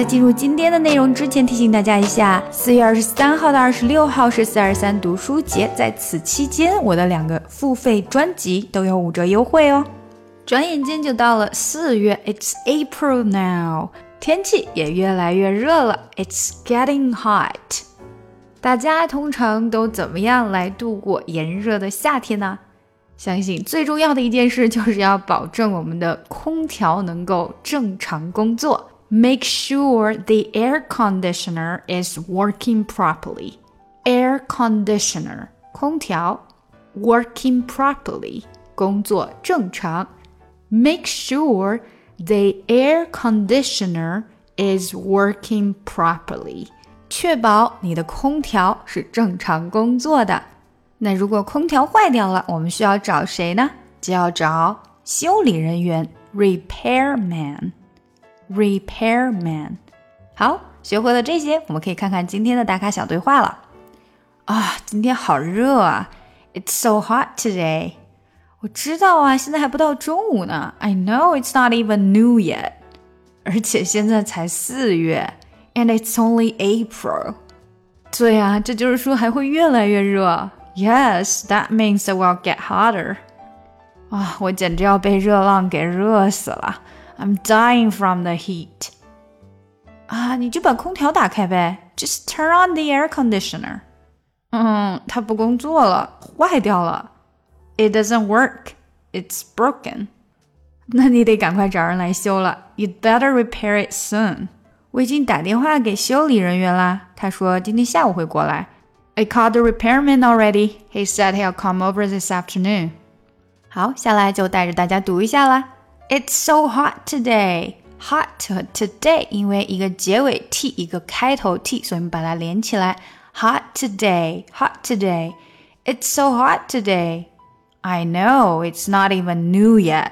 在进入今天的内容之前，提醒大家一下：四月二十三号到二十六号是四二三读书节，在此期间，我的两个付费专辑都有五折优惠哦。转眼间就到了四月，It's April now，天气也越来越热了，It's getting hot。大家通常都怎么样来度过炎热的夏天呢？相信最重要的一件事就是要保证我们的空调能够正常工作。Make sure the air conditioner is working properly. Air conditioner 空调 working properly 工作正常。Make sure the air conditioner is working properly. 确保你的空调是正常工作的。那如果空调坏掉了，我们需要找谁呢？就要找修理人员，repairman。 repairman。好，学会了这些，我们可以看看今天的打卡小对话了。啊，今天好热啊！It's so hot today。我知道啊，现在还不到中午呢。I know it's not even new yet。而且现在才四月，and it's only April。对啊，这就是说还会越来越热。Yes, that means it will get hotter. 啊，我简直要被热浪给热死了。 I'm dying from the heat. 啊，你就把空调打开呗，Just turn on the air conditioner. 嗯，它不工作了，坏掉了。It doesn't work. It's broken. 那你得赶快找人来修了。You'd better repair it soon. 我已经打电话给修理人员啦，他说今天下午会过来。I called the repairman already. He said he'll come over this afternoon. 好，下来就带着大家读一下啦。 It's so hot today. Hot 和 today 因为一个结尾 t 一个开头 t，所以我们把它连起来。Hot today. Hot today. It's so hot today. I know it's not even new yet.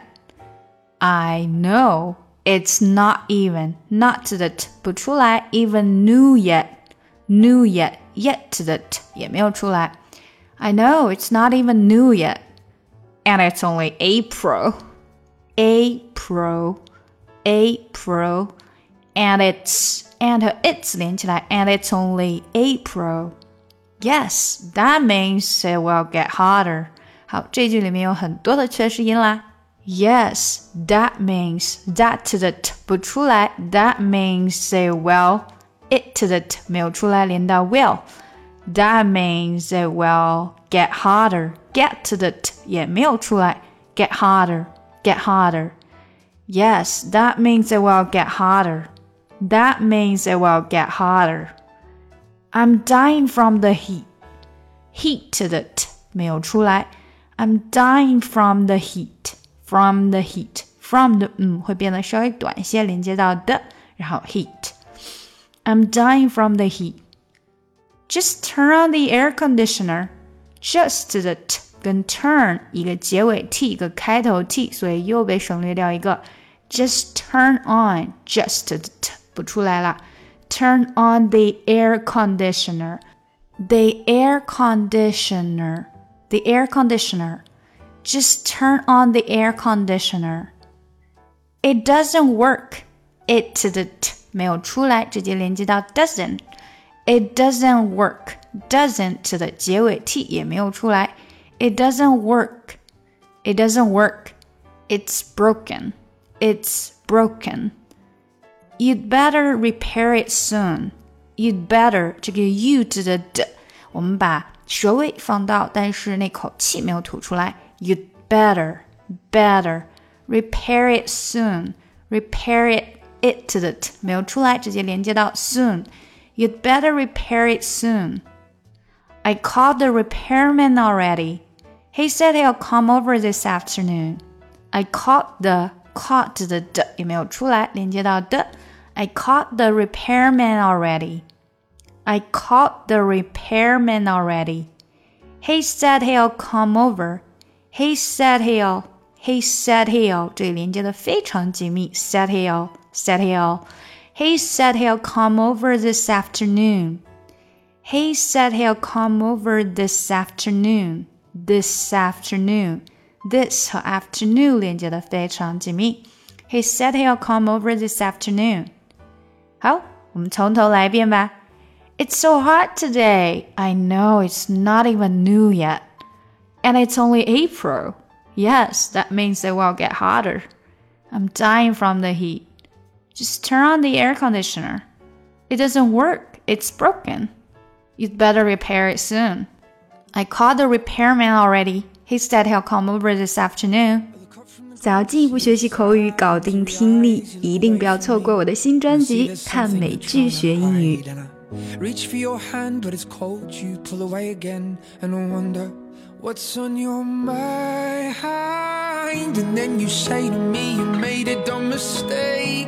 I know it's not even not 的 t 不出来，even new yet. New yet yet 的 t 也没有出来。I know it's not even new yet, and it's only April. April, April, and it's and it's 连起来，and it's only April. Yes, that means it will get hotter. 好，这句里面有很多的缺失音啦。Yes, that means that 的 t 不出来，that means it will it 的 t 没有出来，连到 will。That means it will get harder. Get 的 t 也没有出来，get harder, get harder. Yes, that means it will get harder. That means it will get harder. I'm dying from the heat. Heat 的 t 没有出来，I'm dying from the heat. From the heat. From 的嗯会变得稍微短一些，连接到的，然后 heat。I'm dying from the heat. Just turn on the air conditioner. Just 的 t 跟 turn 一个结尾 t 一个开头 t，所以又被省略掉一个。Just turn on just 的 t 不出来了。Turn on the air conditioner. The air conditioner. The air conditioner. Just turn on the air conditioner. It doesn't work. It 的 t 没有出来，直接连接到 doesn't。It doesn't work. Doesn't 的结尾 t 也没有出来。 It doesn't work. It doesn't work. It's broken. It's broken. You'd better repair it soon. You'd better 这个 you 的的，我们把舌位放到，但是那口气没有吐出来。You'd better, better repair it soon. Repair it it 的 t 没有出来，直接连接到 soon。You'd better repair it soon. I called the repairman already. He said he'll come over this afternoon. I called the caught 的的也没有出来，连接到的。I caught the repairman already. I caught the repairman already. He said he'll come over. He said he'll. He said he'll. 这里连接的非常紧密。Said he'll. Said he'll. He said he'll come over this afternoon. He said he'll come over this afternoon. This afternoon. This 和 afternoon 连接的非常紧密。He said he'll come over this afternoon. 好，我们从头来一遍吧。It's so hot today. I know it's not even new yet. And it's only April. Yes, that means it will get hotter. I'm dying from the heat. Just turn on the air conditioner. It doesn't work. It's broken. You'd better repair it soon. I called the repairman already. He said he'll come over this afternoon. 想要进一步学习口语，搞定听力，一定不要错过我的新专辑《看美剧学英语》。Reach for your hand, but it's cold. You pull away again, and I wonder what's on your mind. And then you say to me, You made a dumb mistake.